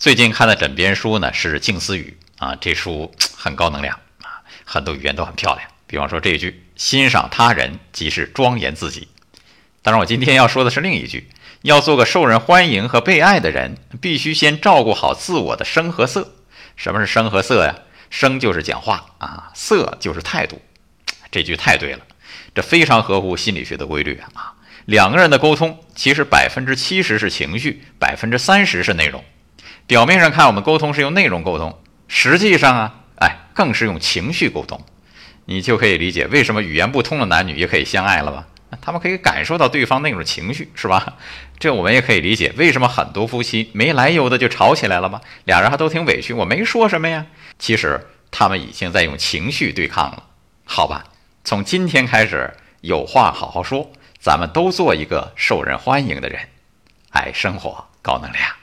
最近看的枕边书呢是静思语啊，这书很高能量啊，很多语言都很漂亮。比方说这一句“欣赏他人即是庄严自己”。当然，我今天要说的是另一句：要做个受人欢迎和被爱的人，必须先照顾好自我的声和色。什么是声和色呀？声就是讲话啊，色就是态度。这句太对了，这非常合乎心理学的规律啊。两个人的沟通，其实百分之七十是情绪，百分之三十是内容。表面上看，我们沟通是用内容沟通，实际上啊，哎，更是用情绪沟通。你就可以理解为什么语言不通的男女也可以相爱了吧？他们可以感受到对方那种情绪，是吧？这我们也可以理解为什么很多夫妻没来由的就吵起来了吗？俩人还都挺委屈，我没说什么呀。其实他们已经在用情绪对抗了。好吧，从今天开始，有话好好说，咱们都做一个受人欢迎的人，爱生活，高能量。